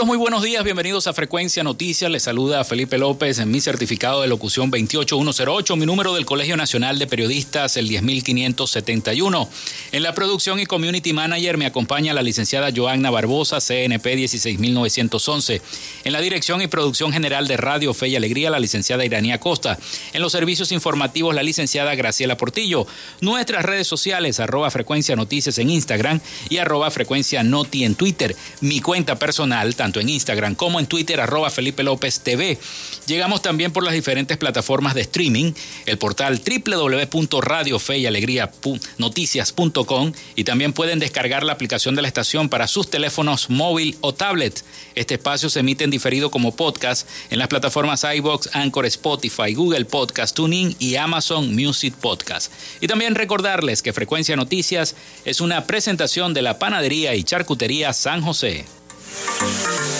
Amigos, muy buenos días, bienvenidos a Frecuencia Noticias. Les saluda Felipe López en mi certificado de locución 28108, mi número del Colegio Nacional de Periodistas, el 10571. En la producción y community manager me acompaña la licenciada Joanna Barbosa, CNP 16911. En la dirección y producción general de Radio Fe y Alegría, la licenciada Iranía Costa. En los servicios informativos, la licenciada Graciela Portillo. Nuestras redes sociales, arroba Frecuencia Noticias en Instagram y arroba Frecuencia Noti en Twitter. Mi cuenta personal tanto en Instagram como en Twitter, arroba Felipe López TV. Llegamos también por las diferentes plataformas de streaming, el portal www.radiofeyalegría.noticias.com y también pueden descargar la aplicación de la estación para sus teléfonos móvil o tablet. Este espacio se emite en diferido como podcast en las plataformas iBox, Anchor, Spotify, Google Podcast, TuneIn y Amazon Music Podcast. Y también recordarles que Frecuencia Noticias es una presentación de la panadería y charcutería San José. Música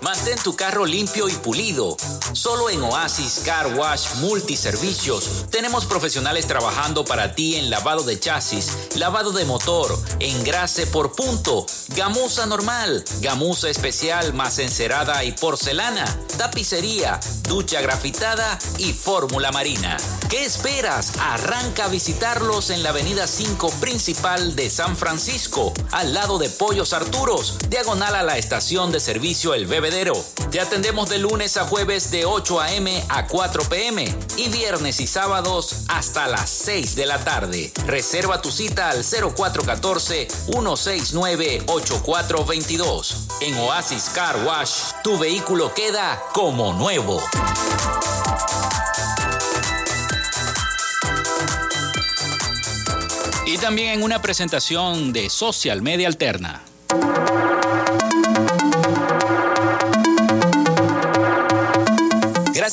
Mantén tu carro limpio y pulido. Solo en Oasis Car Wash Multiservicios tenemos profesionales trabajando para ti en lavado de chasis, lavado de motor, engrase por punto, gamuza normal, gamuza especial más encerada y porcelana, tapicería, ducha grafitada y fórmula marina. ¿Qué esperas? Arranca a visitarlos en la avenida 5 principal de San Francisco, al lado de Pollos Arturos, diagonal a la estación de servicio El Bebedero. Te atendemos de lunes a jueves de 8 a.m. a 4 p.m. y viernes y sábados hasta las 6 de la tarde. Reserva tu cita al 0414-169-8422. En Oasis Car Wash, tu vehículo queda como nuevo. Y también en una presentación de Social Media Alterna.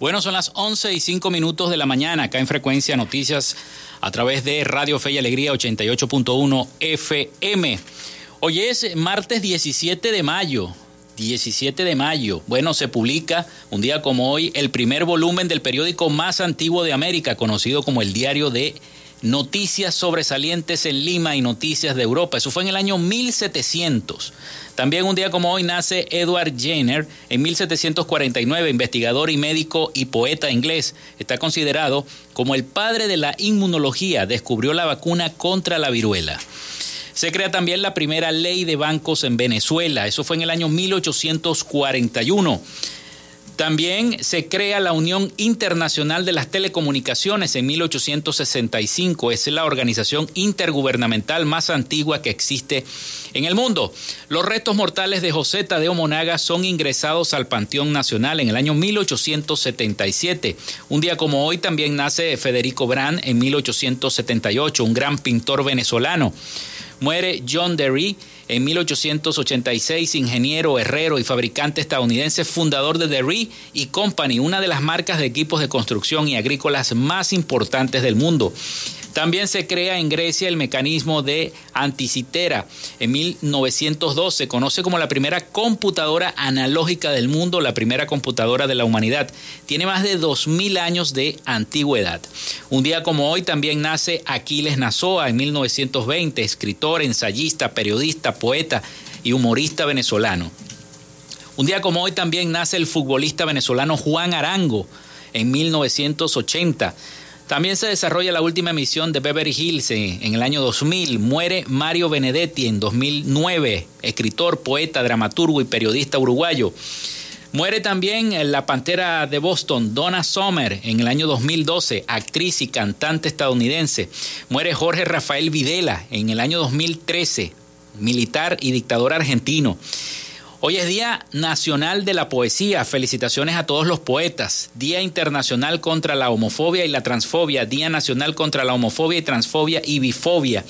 Bueno, son las 11 y 5 minutos de la mañana, acá en Frecuencia Noticias, a través de Radio Fe y Alegría 88.1 FM. Hoy es martes 17 de mayo. 17 de mayo. Bueno, se publica un día como hoy el primer volumen del periódico más antiguo de América, conocido como el Diario de Noticias Sobresalientes en Lima y Noticias de Europa. Eso fue en el año 1700. También un día como hoy nace Edward Jenner en 1749, investigador y médico y poeta inglés. Está considerado como el padre de la inmunología. Descubrió la vacuna contra la viruela. Se crea también la primera ley de bancos en Venezuela. Eso fue en el año 1841. También se crea la Unión Internacional de las Telecomunicaciones en 1865. Es la organización intergubernamental más antigua que existe en el mundo. Los restos mortales de José Tadeo Monaga son ingresados al Panteón Nacional en el año 1877. Un día como hoy también nace Federico Brand en 1878, un gran pintor venezolano. Muere John Derry en 1886, ingeniero, herrero y fabricante estadounidense, fundador de Derry y Company, una de las marcas de equipos de construcción y agrícolas más importantes del mundo. También se crea en Grecia el mecanismo de anticitera. En 1902 se conoce como la primera computadora analógica del mundo, la primera computadora de la humanidad. Tiene más de 2.000 años de antigüedad. Un día como hoy también nace Aquiles Nazoa en 1920, escritor, ensayista, periodista, poeta y humorista venezolano. Un día como hoy también nace el futbolista venezolano Juan Arango en 1980. También se desarrolla la última emisión de Beverly Hills en, el año 2000. Muere Mario Benedetti en 2009, escritor, poeta, dramaturgo y periodista uruguayo. Muere también la pantera de Boston, Donna Summer, en el año 2012, actriz y cantante estadounidense. Muere Jorge Rafael Videla en el año 2013, militar y dictador argentino. Hoy es Día Nacional de la Poesía. Felicitaciones a todos los poetas. Día Internacional contra la Homofobia y la Transfobia. Día Nacional contra la Homofobia y Transfobia y Bifobia.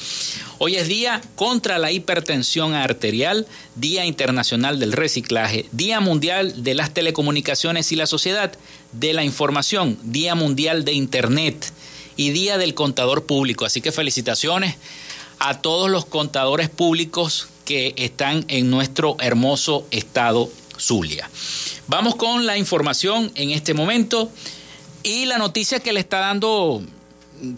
Hoy es Día contra la Hipertensión Arterial. Día Internacional del Reciclaje. Día Mundial de las Telecomunicaciones y la Sociedad de la Información. Día Mundial de Internet. Y Día del Contador Público. Así que felicitaciones a todos los contadores públicos que están en nuestro hermoso estado Zulia. Vamos con la información en este momento y la noticia que le está dando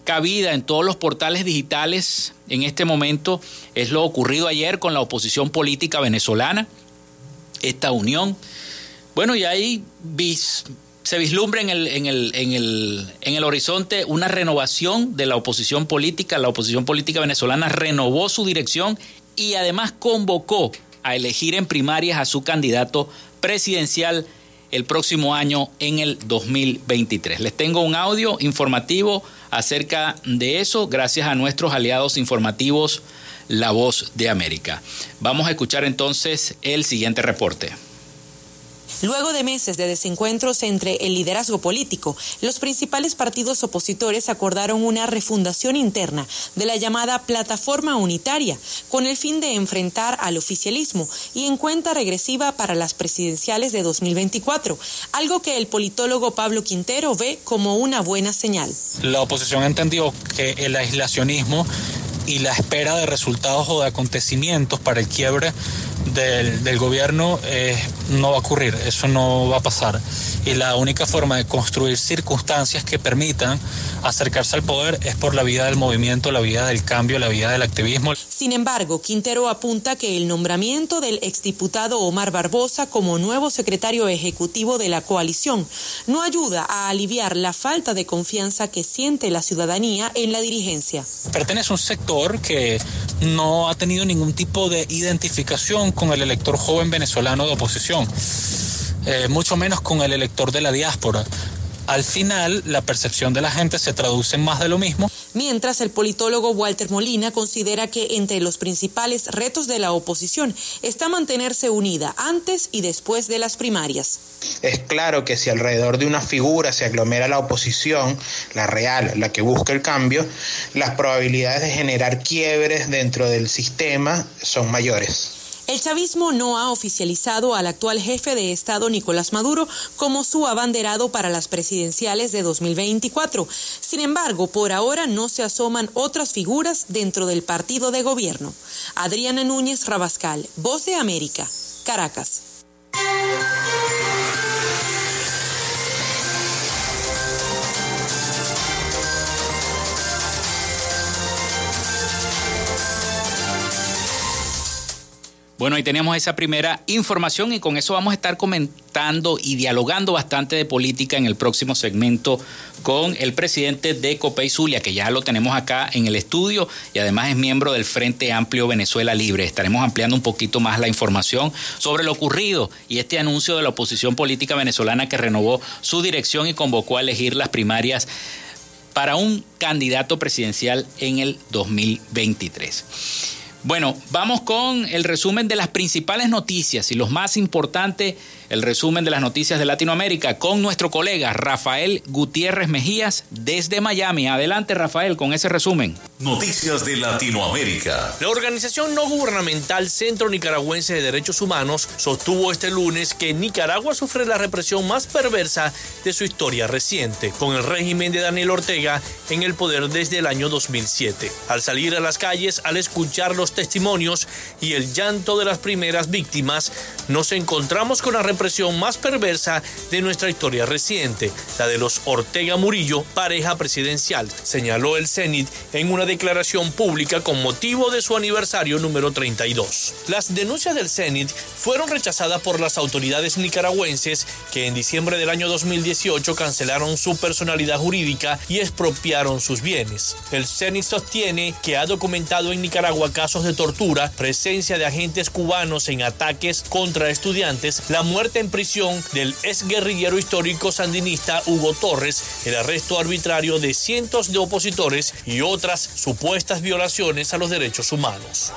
cabida en todos los portales digitales en este momento es lo ocurrido ayer con la oposición política venezolana, esta unión. Bueno, y ahí se vislumbra en el, en, el, en, el, en el horizonte una renovación de la oposición política. La oposición política venezolana renovó su dirección y además convocó a elegir en primarias a su candidato presidencial el próximo año en el 2023. Les tengo un audio informativo acerca de eso gracias a nuestros aliados informativos La Voz de América. Vamos a escuchar entonces el siguiente reporte. Luego de meses de desencuentros entre el liderazgo político, los principales partidos opositores acordaron una refundación interna de la llamada Plataforma Unitaria, con el fin de enfrentar al oficialismo y en cuenta regresiva para las presidenciales de 2024, algo que el politólogo Pablo Quintero ve como una buena señal. La oposición entendió que el aislacionismo y la espera de resultados o de acontecimientos para el quiebre del, gobierno eh, no va a ocurrir, eso no va a pasar. Y la única forma de construir circunstancias que permitan acercarse al poder es por la vía del movimiento, la vía del cambio, la vía del activismo. Sin embargo, Quintero apunta que el nombramiento del exdiputado Omar Barbosa como nuevo secretario ejecutivo de la coalición no ayuda a aliviar la falta de confianza que siente la ciudadanía en la dirigencia. Pertenece a un sector que no ha tenido ningún tipo de identificación con el elector joven venezolano de oposición, eh, mucho menos con el elector de la diáspora. Al final, la percepción de la gente se traduce en más de lo mismo. Mientras el politólogo Walter Molina considera que entre los principales retos de la oposición está mantenerse unida antes y después de las primarias. Es claro que si alrededor de una figura se aglomera la oposición, la real, la que busca el cambio, las probabilidades de generar quiebres dentro del sistema son mayores. El chavismo no ha oficializado al actual jefe de Estado Nicolás Maduro como su abanderado para las presidenciales de 2024. Sin embargo, por ahora no se asoman otras figuras dentro del partido de gobierno. Adriana Núñez Rabascal, Voz de América, Caracas. Bueno, ahí tenemos esa primera información y con eso vamos a estar comentando y dialogando bastante de política en el próximo segmento con el presidente de Copey Zulia, que ya lo tenemos acá en el estudio y además es miembro del Frente Amplio Venezuela Libre. Estaremos ampliando un poquito más la información sobre lo ocurrido y este anuncio de la oposición política venezolana que renovó su dirección y convocó a elegir las primarias para un candidato presidencial en el 2023. Bueno, vamos con el resumen de las principales noticias y los más importantes el resumen de las noticias de Latinoamérica con nuestro colega Rafael Gutiérrez Mejías desde Miami. Adelante Rafael con ese resumen. Noticias de Latinoamérica. La organización no gubernamental Centro Nicaragüense de Derechos Humanos sostuvo este lunes que Nicaragua sufre la represión más perversa de su historia reciente, con el régimen de Daniel Ortega en el poder desde el año 2007. Al salir a las calles, al escuchar los testimonios y el llanto de las primeras víctimas, nos encontramos con la represión más perversa de nuestra historia reciente, la de los Ortega Murillo, pareja presidencial, señaló el CENIT en una declaración pública con motivo de su aniversario número 32. Las denuncias del CENIT fueron rechazadas por las autoridades nicaragüenses que en diciembre del año 2018 cancelaron su personalidad jurídica y expropiaron sus bienes. El CENIT sostiene que ha documentado en Nicaragua casos de tortura, presencia de agentes cubanos en ataques contra estudiantes, la muerte en prisión del ex guerrillero histórico sandinista Hugo Torres, el arresto arbitrario de cientos de opositores y otras supuestas violaciones a los derechos humanos.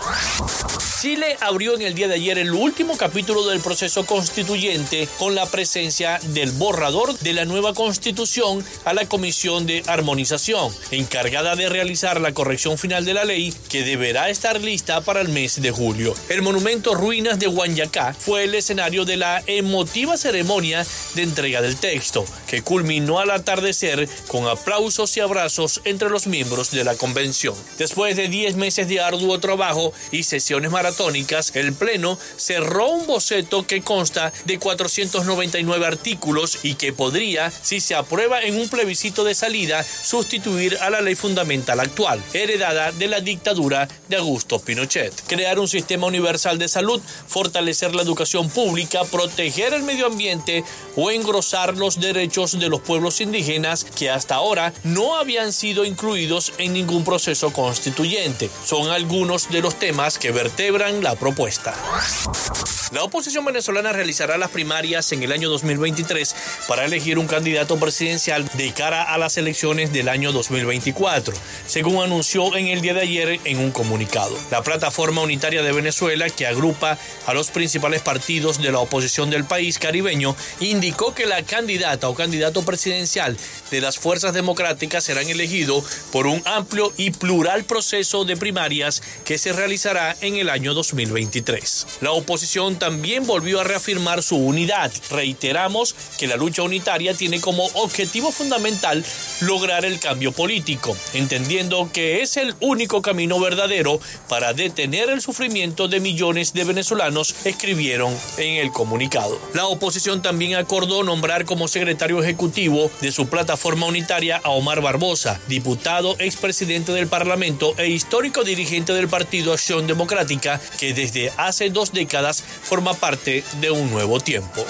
Chile abrió en el día de ayer el último capítulo del proceso constituyente con la presencia del borrador de la nueva constitución a la Comisión de Armonización, encargada de realizar la corrección final de la ley que deberá estar lista para el mes de julio. El monumento Ruinas de Huanyacá fue el escenario de la emotiva ceremonia de entrega del texto, que culminó al atardecer con aplausos y abrazos entre los miembros de la convención. Después de 10 meses de arduo trabajo y sesiones maratónicas, el Pleno cerró un boceto que consta de 499 artículos y que podría, si se aprueba en un plebiscito de salida, sustituir a la ley fundamental actual, heredada de la dictadura de Augusto Pinochet. Crear un sistema universal de salud, fortalecer la educación pública, proteger el medio ambiente o engrosar los derechos de los pueblos indígenas que hasta ahora no habían sido incluidos en ningún proceso constituyente. Son algunos de los temas que vertebran la propuesta. La oposición venezolana realizará las primarias en el año 2023 para elegir un candidato presidencial de cara a las elecciones del año 2024, según anunció en el día de ayer en un comunicado. La plataforma unitaria de Venezuela, que agrupa a los principales partidos de la oposición del país caribeño, indicó que la candidata o candidato presidencial de las fuerzas democráticas serán elegidos por un amplio y plural proceso de primarias que se realizará en el año 2023. La oposición también volvió a reafirmar su unidad. Reiteramos que la lucha unitaria tiene como objetivo fundamental lograr el cambio político, entendiendo que es el único camino verdadero para detener el sufrimiento de millones de venezolanos, escribieron en el comunicado. La oposición también acordó nombrar como secretario ejecutivo de su plataforma unitaria a Omar Barbosa, diputado, expresidente del Parlamento e histórico dirigente del Partido Acción Democrática, que desde hace dos décadas forma parte de un nuevo tiempo.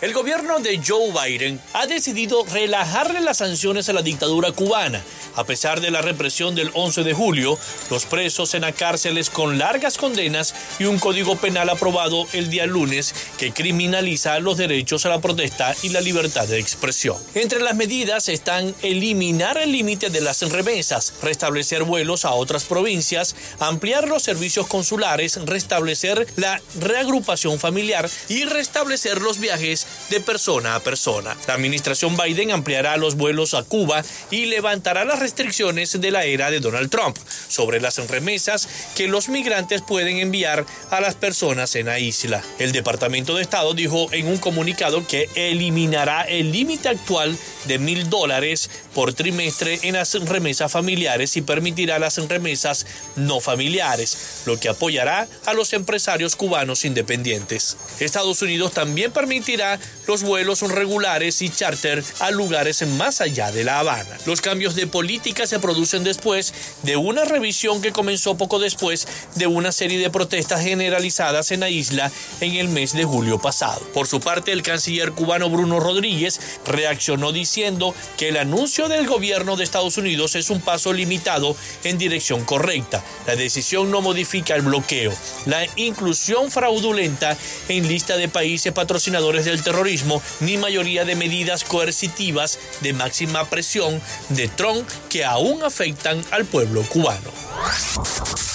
El gobierno de Joe Biden ha decidido relajarle las sanciones a la dictadura cubana. A pesar de la represión del 11 de julio, los presos en las cárceles con largas condenas y un código penal aprobado el día lunes que criminaliza los derechos a la protesta y la libertad de expresión. Entre las medidas están eliminar el límite de las remesas, restablecer vuelos a otras provincias, ampliar los servicios consulares, restablecer la reagrupación familiar y restablecer los viajes de persona a persona. La administración Biden ampliará los vuelos a Cuba y levantará las restricciones de la era de Donald Trump sobre las remesas que los migrantes pueden enviar a las personas en la isla. El Departamento de Estado dijo en un comunicado que eliminará el límite actual de mil dólares por trimestre en las remesas familiares y permitirá las remesas no familiares, lo que apoyará a los empresarios cubanos independientes. Estados Unidos también permitirá los vuelos regulares y charter a lugares más allá de La Habana. Los cambios de política se producen después de una revisión que comenzó poco después de una serie de protestas generalizadas en la isla en el mes de julio pasado. Por su parte, el canciller cubano Bruno Rodríguez reaccionó diciendo que el anuncio del gobierno de Estados Unidos es un paso limitado en dirección correcta. La decisión no modifica el bloqueo, la inclusión fraudulenta en lista de países patrocinadores del terrorismo, ni mayoría de medidas coercitivas de máxima presión de Trump que aún afectan al pueblo cubano.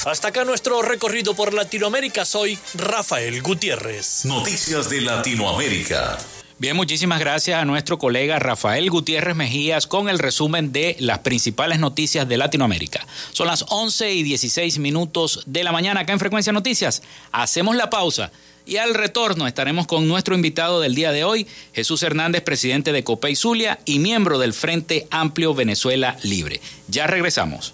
Hasta acá nuestro recorrido por Latinoamérica. Soy Rafael Gutiérrez. Noticias de Latinoamérica. Bien, muchísimas gracias a nuestro colega Rafael Gutiérrez Mejías con el resumen de las principales noticias de Latinoamérica. Son las 11 y 16 minutos de la mañana acá en Frecuencia Noticias. Hacemos la pausa y al retorno estaremos con nuestro invitado del día de hoy, Jesús Hernández, presidente de Copey Zulia y miembro del Frente Amplio Venezuela Libre. Ya regresamos.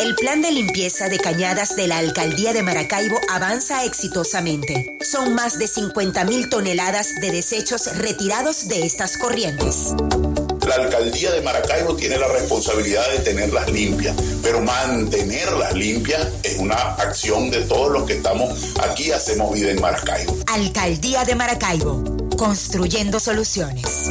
El plan de limpieza de cañadas de la alcaldía de Maracaibo avanza exitosamente. Son más de 50.000 toneladas de desechos retirados de estas corrientes. La alcaldía de Maracaibo tiene la responsabilidad de tenerlas limpias, pero mantenerlas limpias es una acción de todos los que estamos aquí, hacemos vida en Maracaibo. Alcaldía de Maracaibo, construyendo soluciones.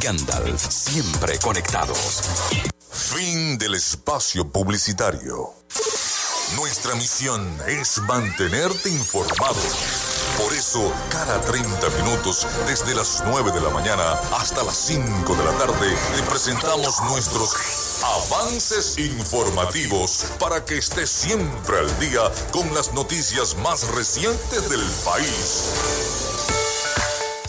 Gandalf, siempre conectados. Fin del espacio publicitario. Nuestra misión es mantenerte informado. Por eso, cada 30 minutos, desde las 9 de la mañana hasta las 5 de la tarde, le presentamos nuestros avances informativos para que estés siempre al día con las noticias más recientes del país.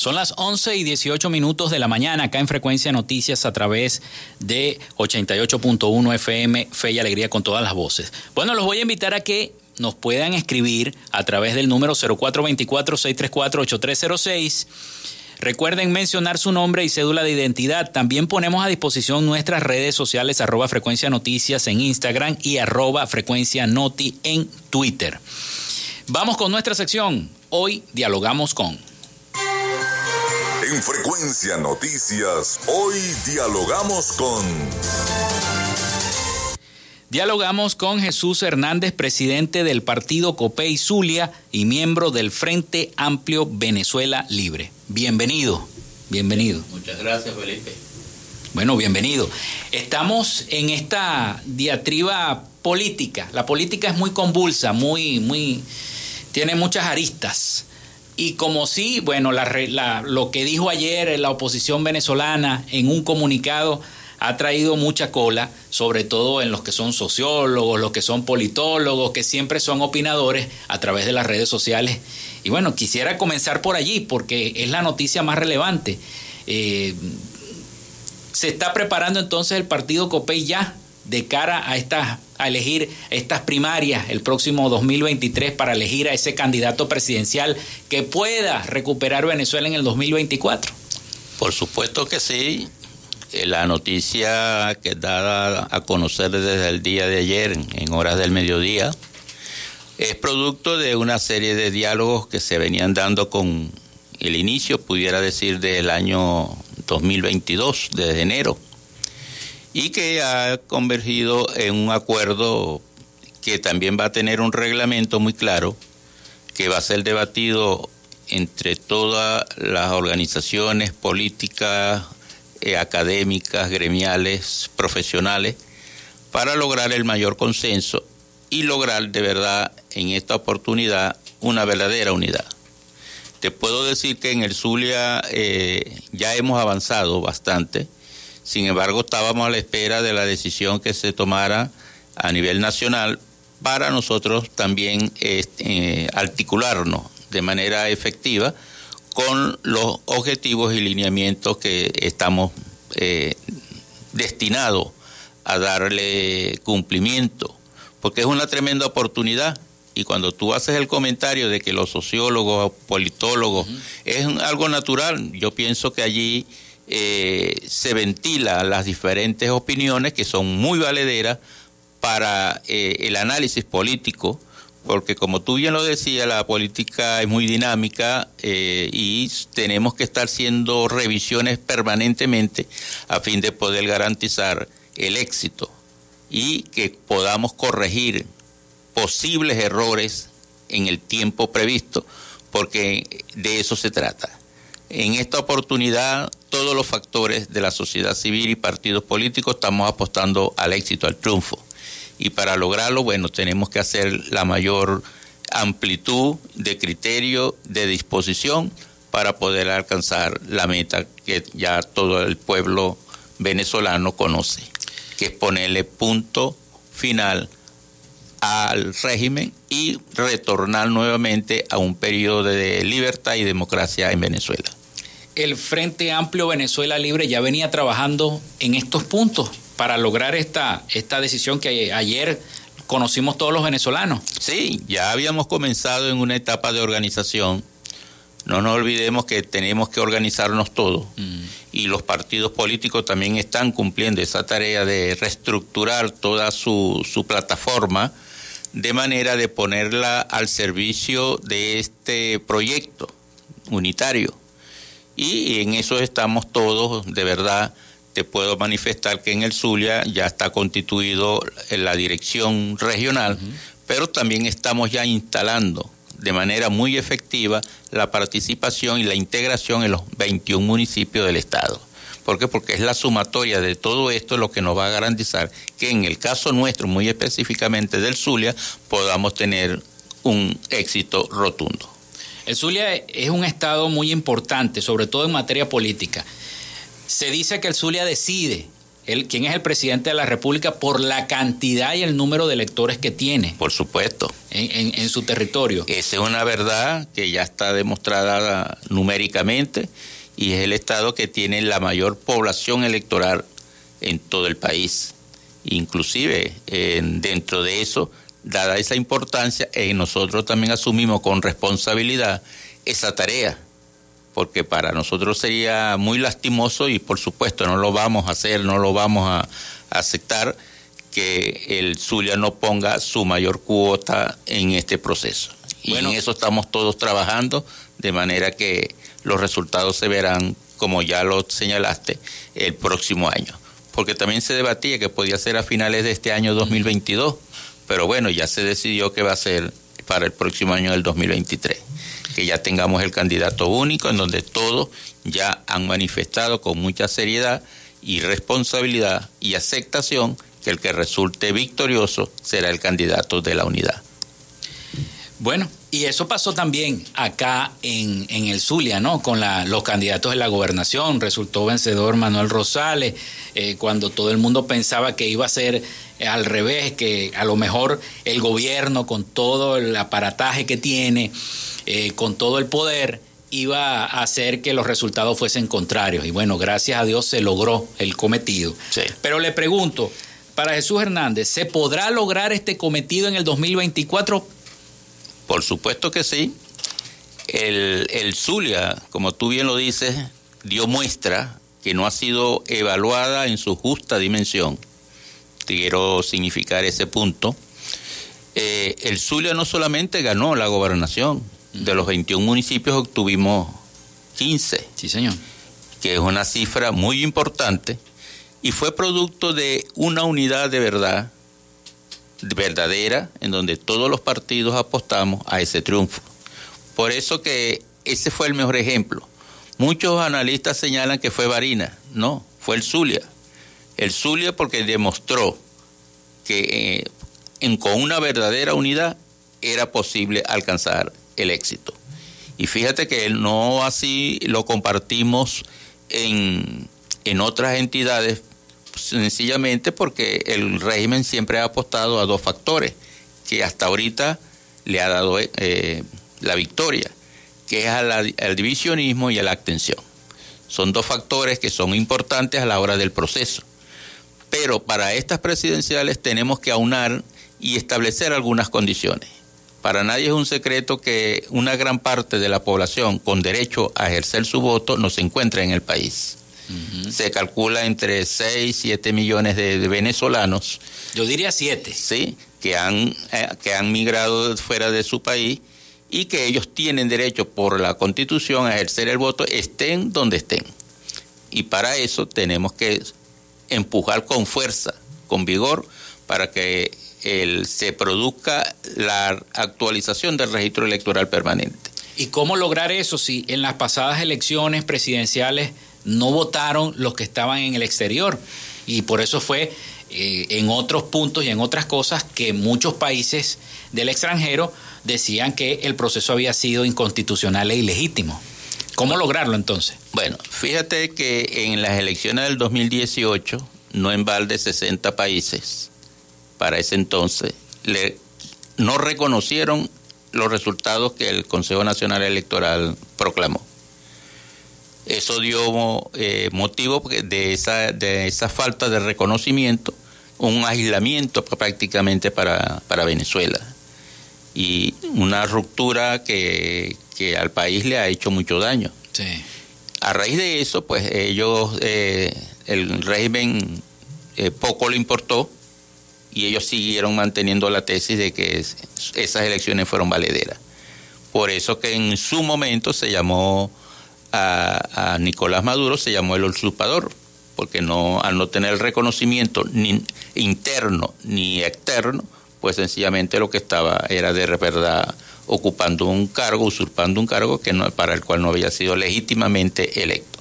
Son las 11 y 18 minutos de la mañana acá en Frecuencia Noticias a través de 88.1 FM, Fe y Alegría con todas las voces. Bueno, los voy a invitar a que nos puedan escribir a través del número 0424-634-8306. Recuerden mencionar su nombre y cédula de identidad. También ponemos a disposición nuestras redes sociales arroba frecuencia noticias en Instagram y arroba frecuencia noti en Twitter. Vamos con nuestra sección. Hoy dialogamos con... En Frecuencia Noticias, hoy dialogamos con... Dialogamos con Jesús Hernández, presidente del partido Copey Zulia y miembro del Frente Amplio Venezuela Libre. Bienvenido, bienvenido. Muchas gracias, Felipe. Bueno, bienvenido. Estamos en esta diatriba política. La política es muy convulsa, muy, muy, tiene muchas aristas. Y como sí, bueno, la, lo que dijo ayer la oposición venezolana en un comunicado ha traído mucha cola, sobre todo en los que son sociólogos, los que son politólogos, que siempre son opinadores a través de las redes sociales. Y bueno, quisiera comenzar por allí porque es la noticia más relevante. Eh, se está preparando entonces el partido COPEI ya de cara a estas a elegir estas primarias el próximo 2023 para elegir a ese candidato presidencial que pueda recuperar Venezuela en el 2024? Por supuesto que sí. Eh, la noticia que dada a conocer desde el día de ayer, en horas del mediodía, es producto de una serie de diálogos que se venían dando con el inicio, pudiera decir, del año 2022, desde enero, y que ha convergido en un acuerdo que también va a tener un reglamento muy claro, que va a ser debatido entre todas las organizaciones políticas, eh, académicas, gremiales, profesionales, para lograr el mayor consenso y lograr de verdad en esta oportunidad una verdadera unidad. Te puedo decir que en el Zulia eh, ya hemos avanzado bastante, sin embargo estábamos a la espera de la decisión que se tomara a nivel nacional para nosotros también eh, articularnos de manera efectiva con los objetivos y lineamientos que estamos eh, destinados a darle cumplimiento, porque es una tremenda oportunidad. Y cuando tú haces el comentario de que los sociólogos, politólogos, es algo natural, yo pienso que allí eh, se ventilan las diferentes opiniones que son muy valederas para eh, el análisis político porque como tú bien lo decías, la política es muy dinámica eh, y tenemos que estar haciendo revisiones permanentemente a fin de poder garantizar el éxito y que podamos corregir posibles errores en el tiempo previsto, porque de eso se trata. En esta oportunidad, todos los factores de la sociedad civil y partidos políticos estamos apostando al éxito, al triunfo y para lograrlo, bueno, tenemos que hacer la mayor amplitud de criterio, de disposición para poder alcanzar la meta que ya todo el pueblo venezolano conoce, que es ponerle punto final al régimen y retornar nuevamente a un periodo de libertad y democracia en Venezuela. El Frente Amplio Venezuela Libre ya venía trabajando en estos puntos para lograr esta, esta decisión que ayer conocimos todos los venezolanos. Sí, ya habíamos comenzado en una etapa de organización. No nos olvidemos que tenemos que organizarnos todos mm. y los partidos políticos también están cumpliendo esa tarea de reestructurar toda su, su plataforma de manera de ponerla al servicio de este proyecto unitario. Y en eso estamos todos, de verdad, te puedo manifestar que en el Zulia ya está constituido la dirección regional, pero también estamos ya instalando de manera muy efectiva la participación y la integración en los 21 municipios del Estado. ¿Por qué? Porque es la sumatoria de todo esto lo que nos va a garantizar que en el caso nuestro, muy específicamente del Zulia, podamos tener un éxito rotundo. El Zulia es un estado muy importante, sobre todo en materia política. Se dice que el Zulia decide el, quién es el presidente de la República por la cantidad y el número de electores que tiene. Por supuesto. En, su territorio. Esa es una verdad que ya está demostrada numéricamente y es el estado que tiene la mayor población electoral en todo el país. Inclusive dentro de eso, dada esa importancia, eh, nosotros también asumimos con responsabilidad esa tarea porque para nosotros sería muy lastimoso y por supuesto no lo vamos a hacer, no lo vamos a, aceptar que el Zulia no ponga su mayor cuota en este proceso. Y en eso estamos todos trabajando, de manera que los resultados se verán, como ya lo señalaste, el próximo año. porque también se debatía que podía ser a finales de este año 2022, pero bueno, ya se decidió que va a ser para el próximo año del 2023, que ya tengamos el candidato único en donde todos ya han manifestado con mucha seriedad y responsabilidad y aceptación que el que resulte victorioso será el candidato de la unidad. Bueno, y eso pasó también acá en, en el Zulia, ¿no? Con la, los candidatos de la gobernación. Resultó vencedor Manuel Rosales, eh, cuando todo el mundo pensaba que iba a ser eh, al revés, que a lo mejor el gobierno, con todo el aparataje que tiene, eh, con todo el poder, iba a hacer que los resultados fuesen contrarios. Y bueno, gracias a Dios se logró el cometido. Pero le pregunto, para Jesús Hernández, ¿se podrá lograr este cometido en el 2024? Por supuesto que sí. El, el Zulia, como tú bien lo dices, dio muestra que no ha sido evaluada en su justa dimensión. Quiero significar ese punto. Eh, el Zulia no solamente ganó la gobernación, de los 21 municipios obtuvimos 15. Sí, señor. Que es una cifra muy importante y fue producto de una unidad de verdad verdadera en donde todos los partidos apostamos a ese triunfo. Por eso que ese fue el mejor ejemplo. Muchos analistas señalan que fue Varina, no, fue el Zulia. El Zulia porque demostró que eh, con una verdadera unidad era posible alcanzar el éxito. Y fíjate que no así lo compartimos en, en otras entidades sencillamente porque el régimen siempre ha apostado a dos factores que hasta ahorita le ha dado eh, la victoria, que es al divisionismo y a la abstención. Son dos factores que son importantes a la hora del proceso. Pero para estas presidenciales tenemos que aunar y establecer algunas condiciones. Para nadie es un secreto que una gran parte de la población con derecho a ejercer su voto no se encuentra en el país. Se calcula entre 6 y 7 millones de, venezolanos. Yo diría 7. Sí, que han, eh, que han migrado fuera de su país y que ellos tienen derecho por la constitución a ejercer el voto, estén donde estén. Y para eso tenemos que empujar con fuerza, con vigor, para que el, se produzca la actualización del registro electoral permanente. ¿Y cómo lograr eso si en las pasadas elecciones presidenciales no votaron los que estaban en el exterior. Y por eso fue eh, en otros puntos y en otras cosas que muchos países del extranjero decían que el proceso había sido inconstitucional e ilegítimo. ¿Cómo lograrlo entonces? Bueno, fíjate que en las elecciones del 2018, no en balde 60 países, para ese entonces, le, no reconocieron los resultados que el Consejo Nacional Electoral proclamó. Eso dio eh, motivo de esa, de esa falta de reconocimiento, un aislamiento prácticamente para, para Venezuela y una ruptura que, al país le ha hecho mucho daño. A raíz de eso, pues ellos, eh, el régimen eh, poco le importó y ellos siguieron manteniendo la tesis de que esas elecciones fueron valederas. Por eso que en su momento se llamó a, Nicolás Maduro se llamó el usurpador, porque no, al no tener el reconocimiento ni interno ni externo, pues sencillamente lo que estaba era de verdad ocupando un cargo, usurpando un cargo que no, para el cual no había sido legítimamente electo.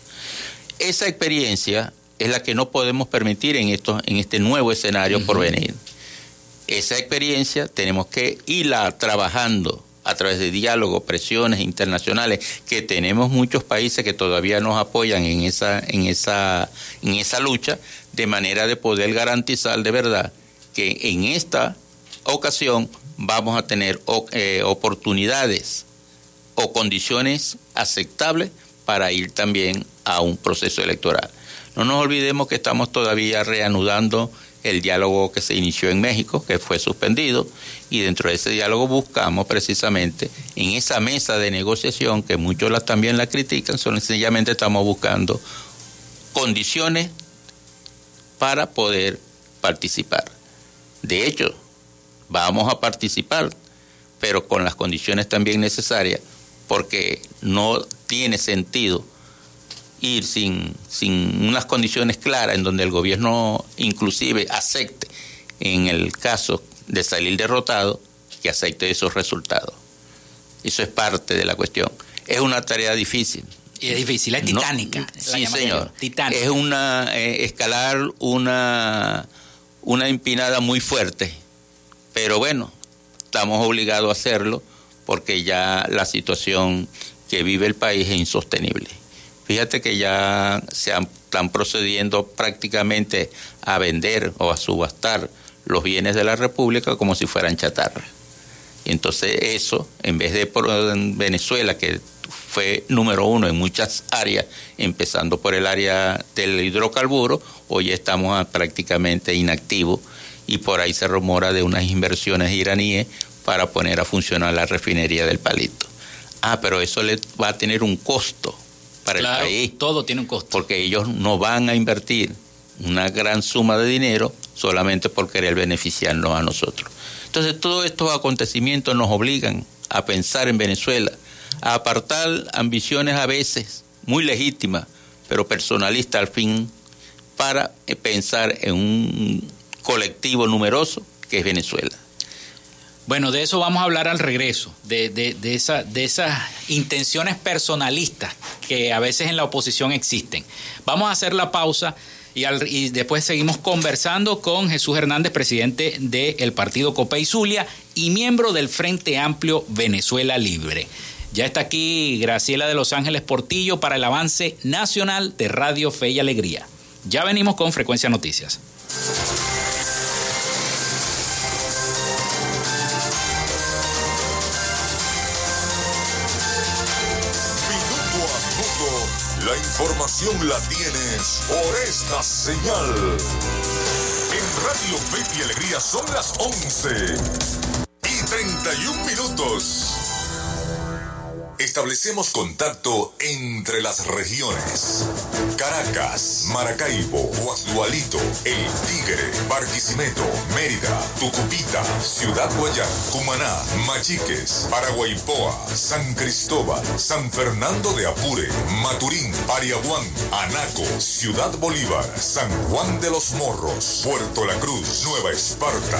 Esa experiencia es la que no podemos permitir en, esto, en este nuevo escenario por venir. Esa experiencia tenemos que irla trabajando a través de diálogo, presiones internacionales, que tenemos muchos países que todavía nos apoyan en esa, en esa, en esa lucha, de manera de poder garantizar de verdad que en esta ocasión vamos a tener eh, oportunidades o condiciones aceptables para ir también a un proceso electoral. No nos olvidemos que estamos todavía reanudando el diálogo que se inició en México, que fue suspendido, y dentro de ese diálogo buscamos precisamente en esa mesa de negociación, que muchos también la critican, sencillamente estamos buscando condiciones para poder participar. De hecho, vamos a participar, pero con las condiciones también necesarias, porque no tiene sentido ir sin, sin unas condiciones claras en donde el gobierno inclusive acepte, en el caso de salir derrotado, que acepte esos resultados. Eso es parte de la cuestión. Es una tarea difícil. Y es difícil, es titánica. sí, señor. Es una eh, escalar una, una empinada muy fuerte. Pero bueno, estamos obligados a hacerlo porque ya la situación que vive el país es insostenible. Fíjate que ya se están procediendo prácticamente a vender o a subastar los bienes de la República como si fueran chatarra. Entonces eso, en vez de por Venezuela, que fue número uno en muchas áreas, empezando por el área del hidrocarburo, hoy estamos prácticamente inactivos y por ahí se rumora de unas inversiones iraníes para poner a funcionar la refinería del Palito. Ah, pero eso le va a tener un costo para el país. Todo tiene un costo. Porque ellos no van a invertir una gran suma de dinero solamente por querer beneficiarnos a nosotros. Entonces, todos estos acontecimientos nos obligan a pensar en Venezuela, a apartar ambiciones a veces muy legítimas, pero personalistas al fin, para pensar en un colectivo numeroso que es Venezuela. Bueno, de eso vamos a hablar al regreso, de, de, de, esa, de esas intenciones personalistas que a veces en la oposición existen. Vamos a hacer la pausa y, y después seguimos conversando con Jesús Hernández, presidente del partido Copa y Zulia y miembro del Frente Amplio Venezuela Libre. Ya está aquí Graciela de Los Ángeles Portillo para el avance nacional de Radio Fe y Alegría. Ya venimos con Frecuencia Noticias. La información la tienes por esta señal. En Radio Fe y Alegría son las 11 y 31 minutos. Establecemos contacto entre las regiones. Caracas, Maracaibo, Guasdualito, El Tigre, Barquisimeto, Mérida, Tucupita, Ciudad Guayán, Cumaná, Machiques, Paraguaypoa, San Cristóbal, San Fernando de Apure, Maturín, Pariaguán, Anaco, Ciudad Bolívar, San Juan de los Morros, Puerto La Cruz, Nueva Esparta.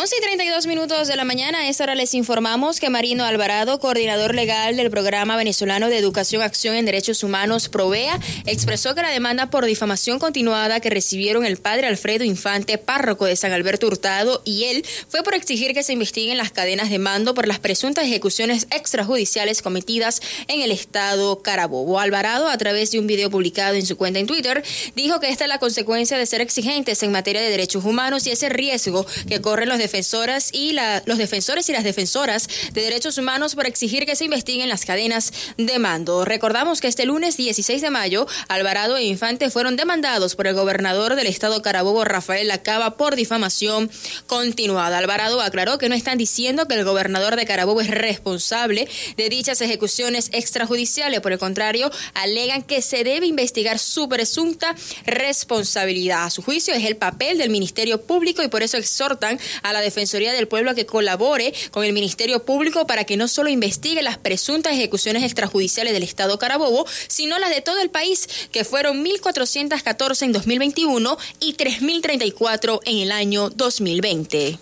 11 y 32 minutos de la mañana, a esta hora les informamos que Marino Alvarado, coordinador legal del Programa Venezolano de Educación Acción en Derechos Humanos, Provea, expresó que la demanda por difamación continuada que recibieron el padre Alfredo Infante, párroco de San Alberto Hurtado, y él, fue por exigir que se investiguen las cadenas de mando por las presuntas ejecuciones extrajudiciales cometidas en el estado Carabobo. Alvarado, a través de un video publicado en su cuenta en Twitter, dijo que esta es la consecuencia de ser exigentes en materia de derechos humanos y ese riesgo que corren los defensoras y la, los defensores y las defensoras de derechos humanos por exigir que se investiguen las cadenas de mando. Recordamos que este lunes 16 de mayo, Alvarado e Infante fueron demandados por el gobernador del estado Carabobo, Rafael Lacaba, por difamación continuada. Alvarado aclaró que no están diciendo que el gobernador de Carabobo es responsable de dichas ejecuciones extrajudiciales. Por el contrario, alegan que se debe investigar su presunta responsabilidad. A su juicio es el papel del Ministerio Público y por eso exhortan a la Defensoría del Pueblo a que colabore con el Ministerio Público para que no solo investigue las presuntas ejecuciones extrajudiciales del Estado Carabobo, sino las de todo el país, que fueron 1.414 en 2021 y 3.034 en el año 2020.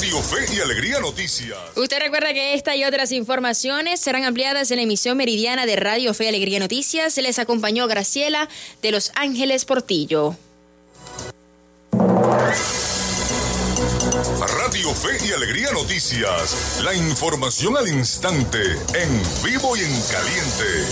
Radio Fe y Alegría Noticias. Usted recuerda que esta y otras informaciones serán ampliadas en la emisión meridiana de Radio Fe y Alegría Noticias. Les acompañó Graciela de Los Ángeles Portillo. Radio Fe y Alegría Noticias. La información al instante, en vivo y en caliente.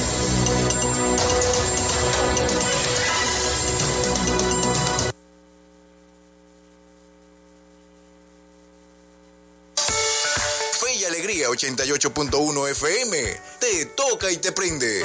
Fe y Alegría 88.1 FM. Te toca y te prende.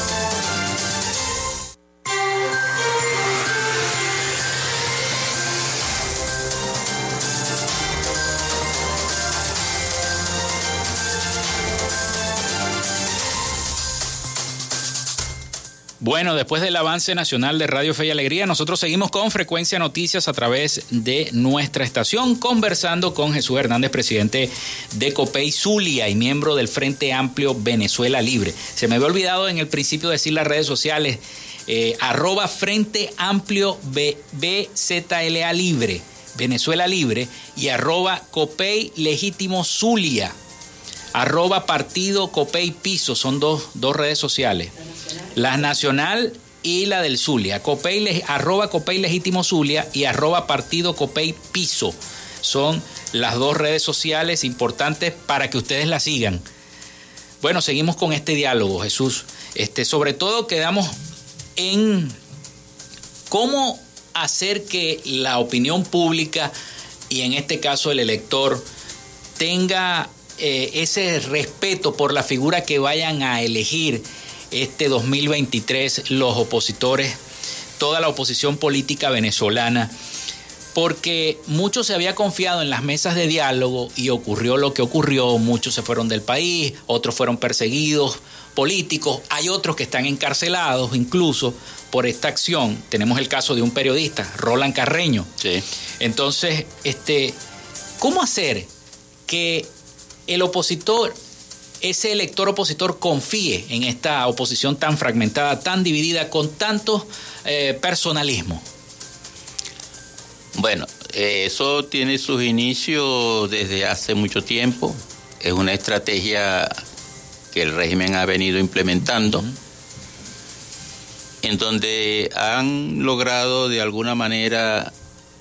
Bueno, después del avance nacional de Radio Fe y Alegría, nosotros seguimos con Frecuencia Noticias a través de nuestra estación, conversando con Jesús Hernández, presidente de COPEI Zulia y miembro del Frente Amplio Venezuela Libre. Se me había olvidado en el principio decir las redes sociales, eh, arroba Frente Amplio BZLA Libre, Venezuela Libre, y arroba COPEI Legítimo Zulia arroba partido Copey Piso, son dos, dos redes sociales. La nacional y la del Zulia. Copey, arroba Copey Legítimo Zulia y arroba partido Copey Piso. Son las dos redes sociales importantes para que ustedes la sigan. Bueno, seguimos con este diálogo, Jesús. Este, sobre todo quedamos en cómo hacer que la opinión pública y en este caso el elector tenga eh, ese respeto por la figura que vayan a elegir este 2023 los opositores, toda la oposición política venezolana, porque mucho se había confiado en las mesas de diálogo y ocurrió lo que ocurrió, muchos se fueron del país, otros fueron perseguidos políticos, hay otros que están encarcelados incluso por esta acción. Tenemos el caso de un periodista, Roland Carreño. Sí. Entonces, este, ¿cómo hacer que el opositor, ese elector opositor confíe en esta oposición tan fragmentada, tan dividida, con tanto eh, personalismo? Bueno, eh, eso tiene sus inicios desde hace mucho tiempo. Es una estrategia que el régimen ha venido implementando, en donde han logrado de alguna manera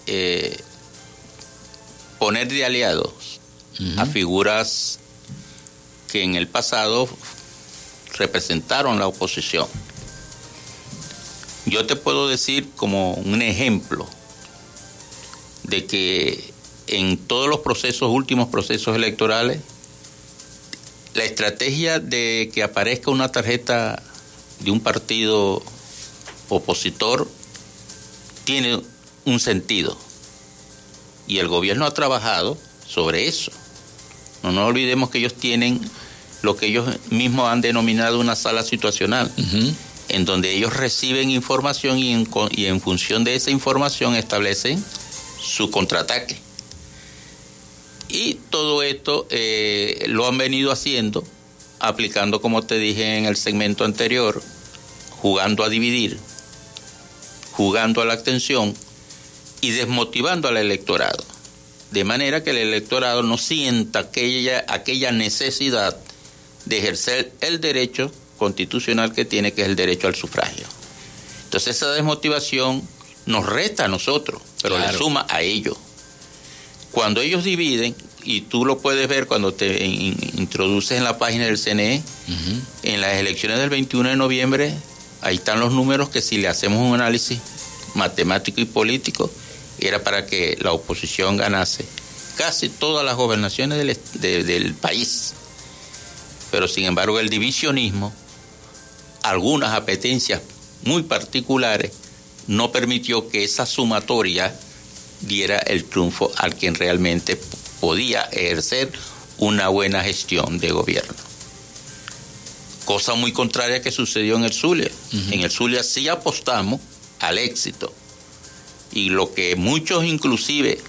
eh, poner de aliados a figuras que en el pasado representaron la oposición. Yo te puedo decir como un ejemplo de que en todos los procesos, últimos procesos electorales, la estrategia de que aparezca una tarjeta de un partido opositor tiene un sentido. Y el gobierno ha trabajado sobre eso. No nos olvidemos que ellos tienen lo que ellos mismos han denominado una sala situacional, en donde ellos reciben información y en, y en función de esa información establecen su contraataque. Y todo esto eh, lo han venido haciendo, aplicando, como te dije en el segmento anterior, jugando a dividir, jugando a la abstención y desmotivando al electorado de manera que el electorado no sienta aquella, aquella necesidad de ejercer el derecho constitucional que tiene, que es el derecho al sufragio. Entonces esa desmotivación nos resta a nosotros, pero le suma a ellos. Cuando ellos dividen, y tú lo puedes ver cuando te introduces en la página del CNE, en las elecciones del 21 de noviembre, ahí están los números que si le hacemos un análisis matemático y político, era para que la oposición ganase casi todas las gobernaciones del, país. Pero sin embargo el divisionismo, algunas apetencias muy particulares, no permitió que esa sumatoria diera el triunfo al quien realmente podía ejercer una buena gestión de gobierno. Cosa muy contraria que sucedió en el Zulia. En el Zulia sí apostamos al éxito, y lo que muchos inclusive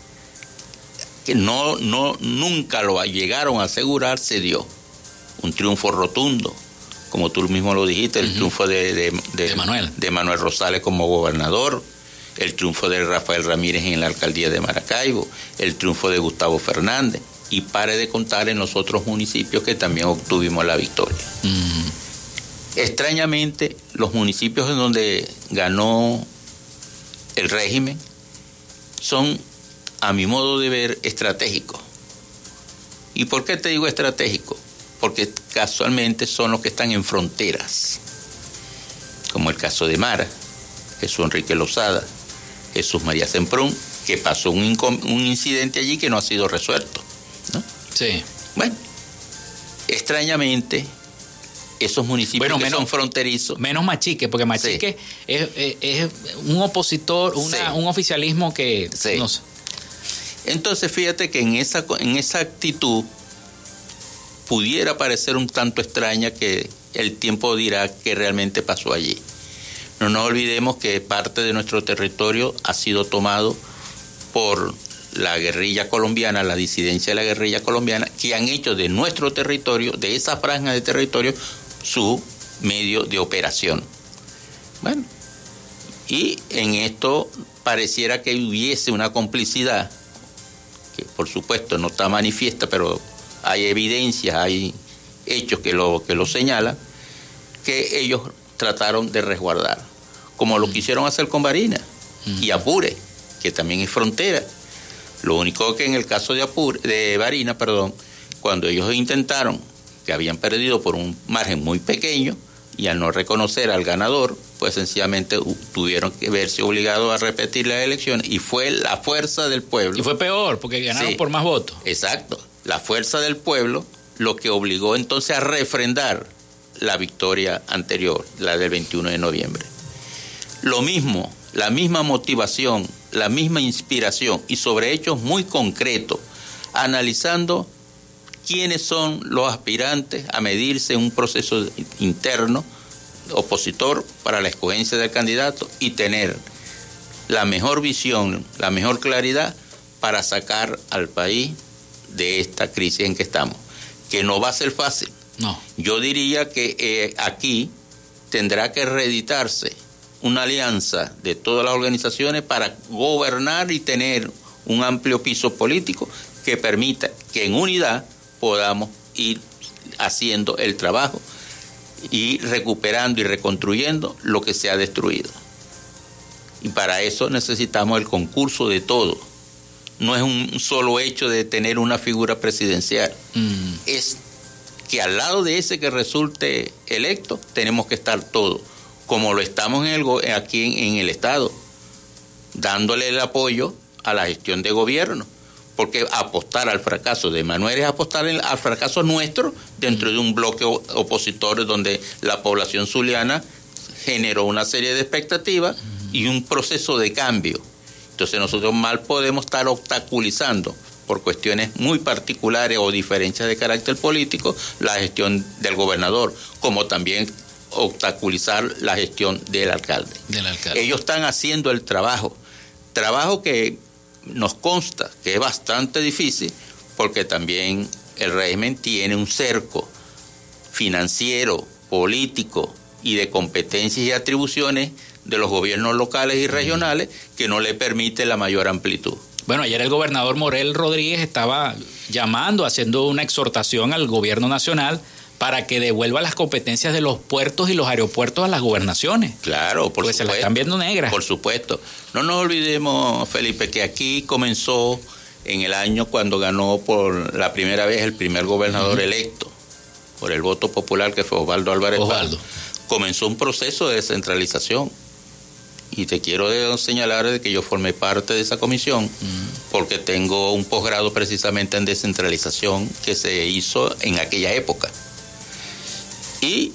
que no, no, nunca lo llegaron a asegurar se dio. Un triunfo rotundo, como tú mismo lo dijiste, el triunfo de, de, Manuel. de Manuel Rosales como gobernador, el triunfo de Rafael Ramírez en la alcaldía de Maracaibo, el triunfo de Gustavo Fernández, y pare de contar en los otros municipios que también obtuvimos la victoria. Extrañamente, los municipios en donde ganó el régimen son, a mi modo de ver, estratégicos. ¿Y por qué te digo estratégico? Porque casualmente son los que están en fronteras, como el caso de Mara, Jesús Enrique Lozada, Jesús María Semprún, que pasó un, un incidente allí que no ha sido resuelto. ¿no? Sí. Bueno, extrañamente, esos municipios que son fronterizos. Menos Machique, porque Machique es, es, un opositor, una, un oficialismo que no sé. Entonces, fíjate que en esa, en esa actitud pudiera parecer un tanto extraña que el tiempo dirá qué realmente pasó allí. No nos olvidemos que parte de nuestro territorio ha sido tomado por la guerrilla colombiana, la disidencia de la guerrilla colombiana, que han hecho de nuestro territorio, de esa franja de territorio, su medio de operación. Bueno, y en esto pareciera que hubiese una complicidad, que por supuesto no está manifiesta, pero hay evidencias, hay hechos que lo, que lo señalan, que ellos trataron de resguardar, como lo quisieron hacer con Barina y Apure, que también es frontera. Lo único que en el caso de Apure, de Barina, perdón, cuando ellos intentaron, que habían perdido por un margen muy pequeño, y al no reconocer al ganador, pues sencillamente tuvieron que verse obligados a repetir las elecciones y fue la fuerza del pueblo. Y fue peor, porque ganaron por más votos. Exacto, la fuerza del pueblo lo que obligó entonces a refrendar la victoria anterior, la del 21 de noviembre. Lo mismo, la misma motivación, la misma inspiración y sobre hechos muy concretos, analizando quiénes son los aspirantes a medirse en un proceso interno opositor para la escogencia del candidato y tener la mejor visión, la mejor claridad para sacar al país de esta crisis en que estamos, que no va a ser fácil, no. Yo diría que eh, aquí tendrá que reeditarse una alianza de todas las organizaciones para gobernar y tener un amplio piso político que permita que en unidad podamos ir haciendo el trabajo y recuperando y reconstruyendo lo que se ha destruido. Y para eso necesitamos el concurso de todos. No es un solo hecho de tener una figura presidencial, mm. es que al lado de ese que resulte electo tenemos que estar todos, como lo estamos en el, aquí en, el Estado, dándole el apoyo a la gestión de gobierno porque apostar al fracaso de Manuel es apostar al fracaso nuestro dentro de un bloque opositor donde la población zuliana generó una serie de expectativas y un proceso de cambio. Entonces nosotros mal podemos estar obstaculizando por cuestiones muy particulares o diferencias de carácter político la gestión del gobernador, como también obstaculizar la gestión del alcalde. Del alcalde. Ellos están haciendo el trabajo, trabajo que nos consta que es bastante difícil porque también el régimen tiene un cerco financiero, político y de competencias y atribuciones de los gobiernos locales y regionales que no le permite la mayor amplitud. Bueno, ayer el gobernador Morel Rodríguez estaba llamando, haciendo una exhortación al gobierno nacional para que devuelva las competencias de los puertos y los aeropuertos a las gobernaciones. Claro, por supuesto. se las están viendo negras. Por supuesto. No nos olvidemos, Felipe, que aquí comenzó en el año cuando ganó por la primera vez el primer gobernador electo por el voto popular que fue Osvaldo Álvarez. Osvaldo. Comenzó un proceso de descentralización y te quiero señalar de que yo formé parte de esa comisión porque tengo un posgrado precisamente en descentralización que se hizo en aquella época. Y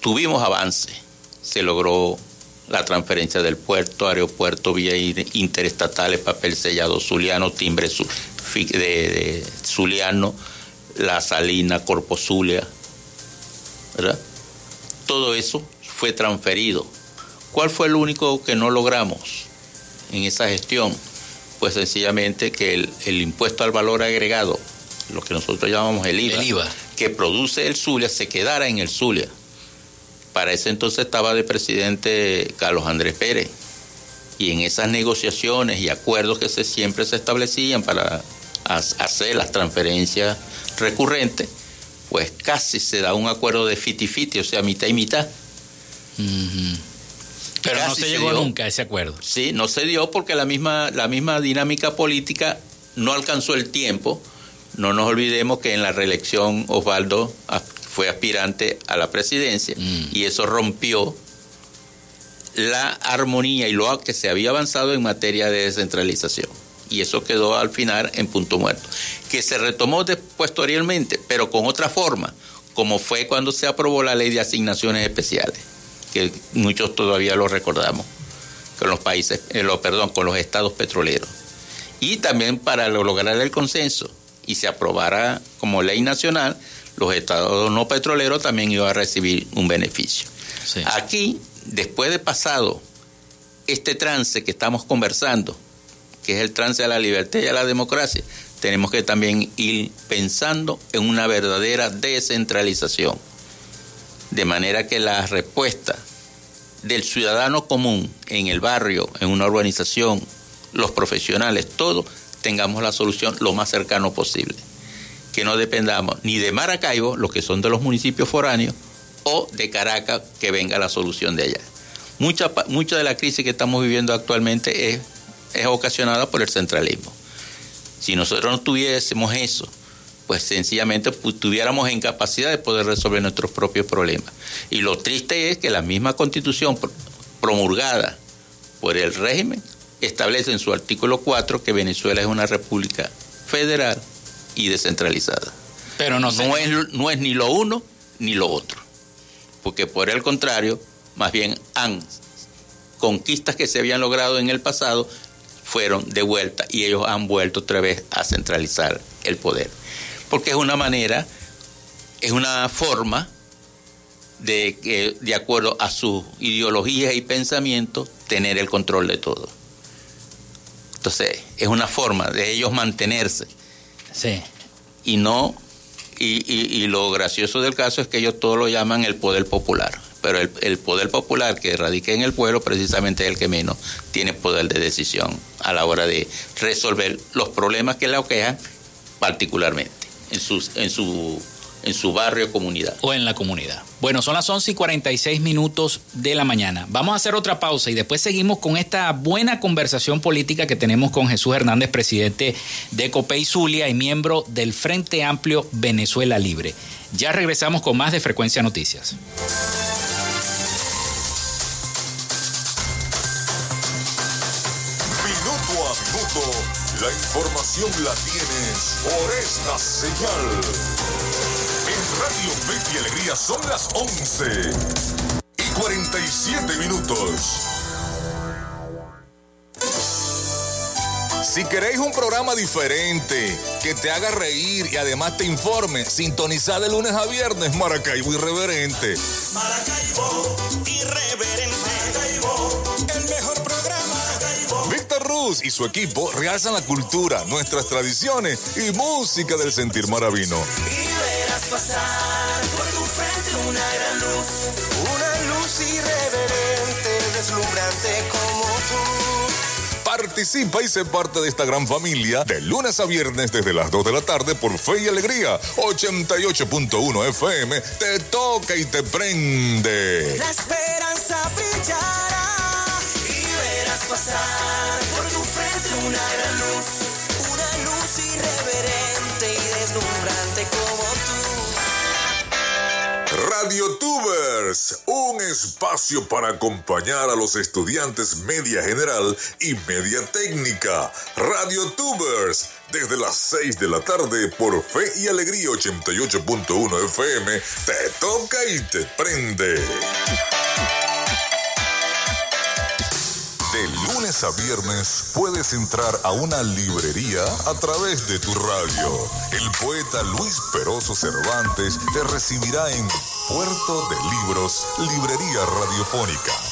tuvimos avance, se logró la transferencia del puerto, aeropuerto, vía interestatales, papel sellado zuliano, timbre de, zuliano, la salina, Corpo Zulia, ¿verdad? Todo eso fue transferido ¿Cuál fue el único que no logramos en esa gestión? Pues sencillamente que el, impuesto al valor agregado, lo que nosotros llamamos el IVA, que produce el Zulia, se quedara en el Zulia. Para ese entonces estaba de presidente Carlos Andrés Pérez. Y en esas negociaciones y acuerdos que se, siempre se establecían para hacer las transferencias recurrentes, pues casi se da un acuerdo de fiti-fiti, o sea, mitad y mitad. Pero no se llegó nunca a ese acuerdo. Sí, no se dio porque la misma, la misma dinámica política no alcanzó el tiempo. No nos olvidemos que en la reelección Osvaldo fue aspirante a la presidencia mm. y eso rompió la armonía y lo que se había avanzado en materia de descentralización. Y eso quedó al final en punto muerto. Que se retomó posteriormente, pero con otra forma, como fue cuando se aprobó la ley de asignaciones especiales, que muchos todavía lo recordamos, con los países, eh, perdón, con los estados petroleros. Y también para lograr el consenso y se aprobara como ley nacional, los estados no petroleros también iban a recibir un beneficio. Aquí después de pasado este trance que estamos conversando, que es el trance a la libertad y a la democracia, tenemos que también ir pensando en una verdadera descentralización. De manera que la respuesta del ciudadano común en el barrio, en una urbanización, los profesionales, todos, tengamos la solución lo más cercano posible. Que no dependamos ni de Maracaibo, los que son de los municipios foráneos, o de Caracas, que venga la solución de allá. Mucha, mucha de la crisis que estamos viviendo actualmente es, es ocasionada por el centralismo. Si nosotros no tuviésemos eso, pues sencillamente tuviéramos incapacidad de poder resolver nuestros propios problemas. Y lo triste es que la misma constitución promulgada por el régimen establece en su artículo 4 que Venezuela es una república federal y descentralizada. Pero no, no, es, no es ni lo uno ni lo otro porque por el contrario, más bien han conquistas que se habían logrado en el pasado fueron de vuelta y ellos han vuelto otra vez a centralizar el poder. Porque es una manera, es una forma de, de acuerdo a sus ideologías y pensamientos, tener el control de todo. Entonces, es una forma de ellos mantenerse. Sí. Y no y, lo gracioso del caso es que ellos todo lo llaman el poder popular. Pero el, poder popular que radica en el pueblo precisamente es el que menos tiene poder de decisión a la hora de resolver los problemas que le aquejan particularmente en, sus, en su en su barrio o comunidad. O en la comunidad. Bueno, son las 11 y 46 minutos de la mañana. Vamos a hacer otra pausa y después seguimos con esta buena conversación política que tenemos con Jesús Hernández, presidente de Copey Zulia y miembro del Frente Amplio Venezuela Libre. Ya regresamos con más de Frecuencia Noticias. Minuto a minuto, la información la tienes por esta señal. Radio Fe y Alegría son las 11 y 47 minutos. Si queréis un programa diferente, que te haga reír y además te informe, sintonizad de lunes a viernes Maracaibo Irreverente. Maracaibo Irreverente. Maracaibo. Víctor Ruz y su equipo realzan la cultura, nuestras tradiciones y música del sentir maravino. Y verás pasar por tu frente una gran luz, una luz irreverente, deslumbrante como tú. Participa y sé parte de esta gran familia de lunes a viernes desde las 2 de la tarde por Fe y Alegría 88.1 FM. Te toca y te prende. La esperanza brillará y verás pasar una luz, una luz irreverente y deslumbrante como tú. Radio Tubers, un espacio para acompañar a los estudiantes media general y media técnica. Radio Tubers, desde las 6 de la tarde por Fe y Alegría 88.1 FM, te toca y te prende. A viernes puedes entrar a una librería a través de tu radio. El poeta Luis Peroso Cervantes te recibirá en Puerto de Libros, Librería Radiofónica.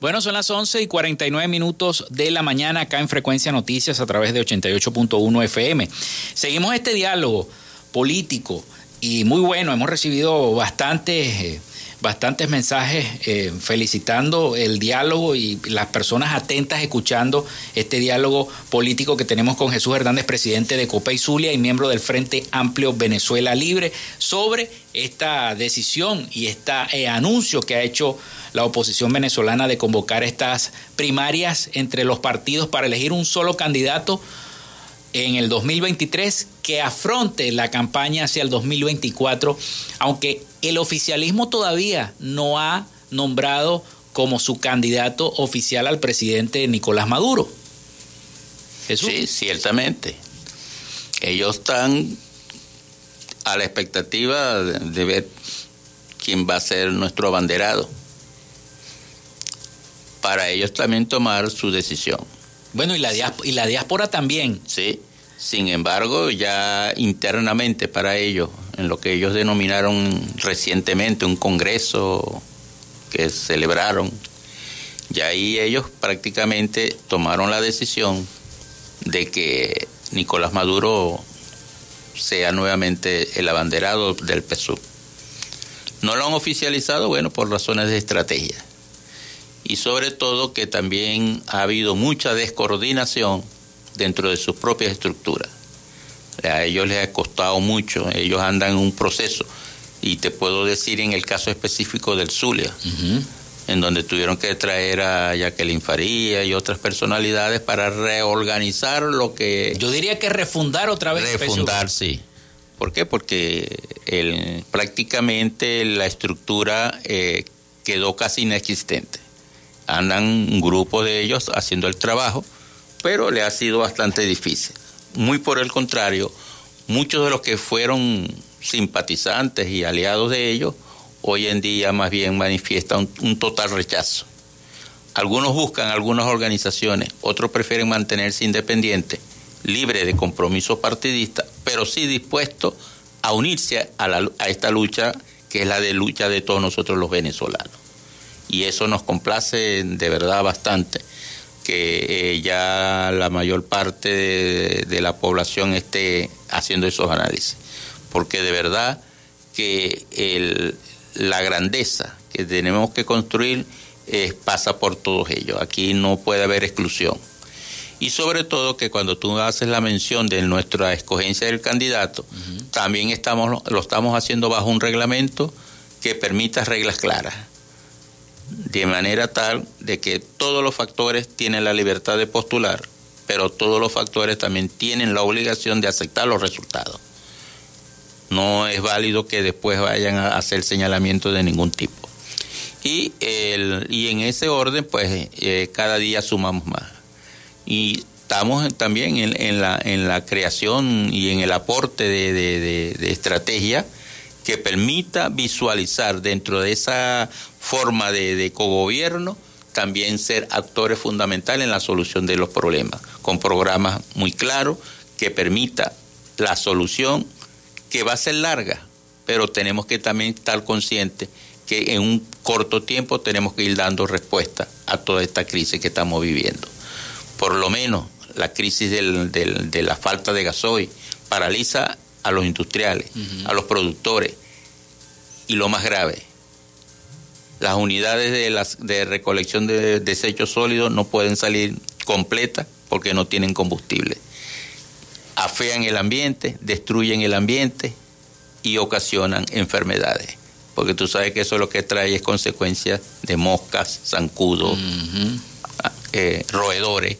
Bueno, son las 11 y 49 minutos de la mañana acá en Frecuencia Noticias a través de 88.1 FM. Seguimos este diálogo político y muy bueno. Hemos recibido bastantes, eh, bastantes mensajes eh, felicitando el diálogo y las personas atentas escuchando este diálogo político que tenemos con Jesús Hernández, presidente de Copa y Zulia y miembro del Frente Amplio Venezuela Libre, sobre esta decisión y este anuncio que ha hecho la oposición venezolana de convocar estas primarias entre los partidos para elegir un solo candidato en el 2023 que afronte la campaña hacia el 2024, aunque el oficialismo todavía no ha nombrado como su candidato oficial al presidente Nicolás Maduro. Sí, ciertamente. Ellos están a la expectativa de ver quién va a ser nuestro abanderado para ellos también tomar su decisión. Bueno, y la, y la diáspora también. Sí, sin embargo, ya internamente para ellos, en lo que ellos denominaron recientemente un congreso que celebraron, ya ahí ellos prácticamente tomaron la decisión de que Nicolás Maduro sea nuevamente el abanderado del PSUV. No lo han oficializado, bueno, por razones de estrategia y sobre todo que también ha habido mucha descoordinación dentro de sus propias estructuras. A ellos les ha costado mucho, ellos andan en un proceso y te puedo decir en el caso específico del Zulia, en donde tuvieron que traer a Jacqueline Faría y otras personalidades para reorganizar lo que... Yo diría que refundar otra vez. Refundar, sí. ¿Por qué? Porque el, prácticamente la estructura eh, quedó casi inexistente andan un grupo de ellos haciendo el trabajo, pero le ha sido bastante difícil. Muy por el contrario, muchos de los que fueron simpatizantes y aliados de ellos, hoy en día más bien manifiestan un, total rechazo. Algunos buscan algunas organizaciones, otros prefieren mantenerse independientes, libres de compromiso partidista, pero sí dispuestos a unirse a, a esta lucha que es la de lucha de todos nosotros los venezolanos y eso nos complace de verdad bastante que eh, ya la mayor parte de, la población esté haciendo esos análisis, porque de verdad que el, la grandeza que tenemos que construir pasa por todos ellos, aquí no puede haber exclusión. Y sobre todo que cuando tú haces la mención de nuestra escogencia del candidato, también estamos, lo estamos haciendo bajo un reglamento que permita reglas claras de manera tal de que todos los factores tienen la libertad de postular, pero todos los factores también tienen la obligación de aceptar los resultados. No es válido que después vayan a hacer señalamiento de ningún tipo. Y, el, y en ese orden, pues eh, cada día sumamos más. Y estamos también en, la, en la creación y en el aporte de, de estrategia que permita visualizar dentro de esa forma de, de cogobierno también ser actores fundamentales en la solución de los problemas, con programas muy claros que permita la solución que va a ser larga, pero tenemos que también estar conscientes que en un corto tiempo tenemos que ir dando respuesta a toda esta crisis que estamos viviendo. Por lo menos la crisis de la falta de gasoil paraliza a los industriales, a los productores y lo más grave, las unidades de, las, de recolección de desechos sólidos no pueden salir completas porque no tienen combustible. Afean el ambiente, destruyen el ambiente y ocasionan enfermedades. Porque tú sabes que eso lo que trae es consecuencias de moscas, zancudos, eh, roedores,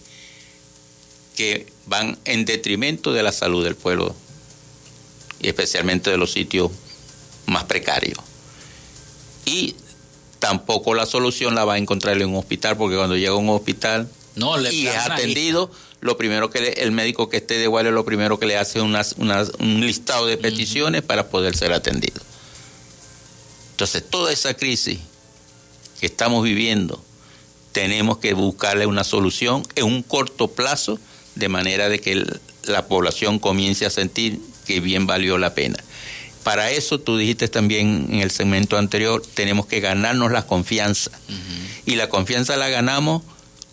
que van en detrimento de la salud del pueblo y especialmente de los sitios más precarios. Y tampoco la solución la va a encontrar en un hospital, porque cuando llega a un hospital No, le y es atendido. Lo primero que le- el médico que esté de guardia, lo primero que le hace es unas- unas- un listado de peticiones para poder ser atendido. Entonces, toda esa crisis que estamos viviendo, tenemos que buscarle una solución en un corto plazo, de manera de que la población comience a sentir que bien valió la pena. Para eso, tú dijiste también en el segmento anterior, tenemos que ganarnos la confianza. Y la confianza la ganamos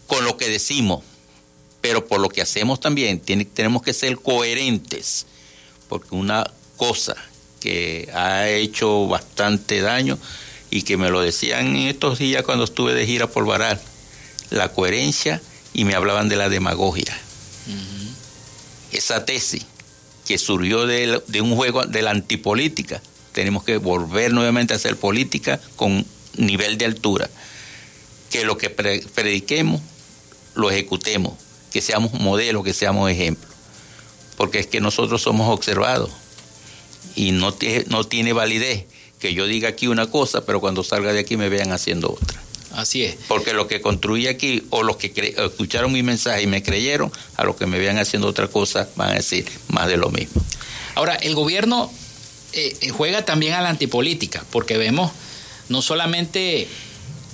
con lo que decimos, pero por lo que hacemos también. Tiene- tenemos que ser coherentes, porque una cosa que ha hecho bastante daño y que me lo decían en estos días cuando estuve de gira por Baral, la coherencia y me hablaban de la demagogia. Esa tesis que surgió de, un juego de la antipolítica, tenemos que volver nuevamente a hacer política con nivel de altura. Que lo que pre- prediquemos lo ejecutemos, que seamos modelos, que seamos ejemplos. Porque es que nosotros somos observados y no, no tiene validez que yo diga aquí una cosa, pero cuando salga de aquí me vean haciendo otra. Así es. Porque lo que construí aquí, o los que cre- escucharon mi mensaje y me creyeron, a los que me vean haciendo otra cosa, van a decir más de lo mismo. Ahora, el gobierno eh, eh, juega también a la antipolítica, porque vemos no solamente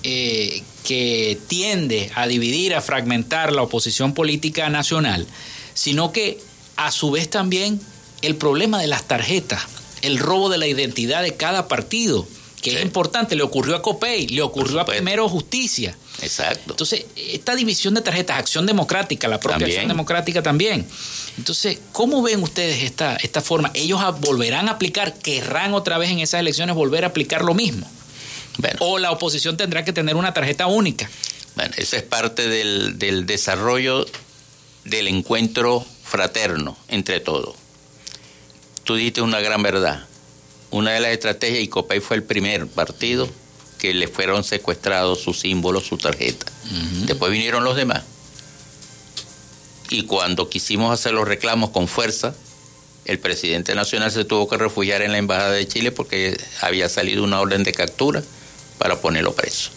eh, que tiende a dividir, a fragmentar la oposición política nacional, sino que a su vez también el problema de las tarjetas, el robo de la identidad de cada partido, que es importante, le ocurrió a COPEI, le ocurrió a Primero Justicia. Exacto. Entonces, esta división de tarjetas, Acción Democrática, la propia También. Acción Democrática también. Entonces, ¿cómo ven ustedes esta, esta forma? ¿Ellos volverán a aplicar, querrán otra vez en esas elecciones volver a aplicar lo mismo? ¿O la oposición tendrá que tener una tarjeta única? Bueno, esa es parte del, del desarrollo del encuentro fraterno entre todos. Tú dijiste una gran verdad. Una de las estrategias, y COPEI fue el primer partido que le fueron secuestrados sus símbolos, su tarjeta. Después vinieron los demás. Y cuando quisimos hacer los reclamos con fuerza, el presidente nacional se tuvo que refugiar en la Embajada de Chile porque había salido una orden de captura para ponerlo preso.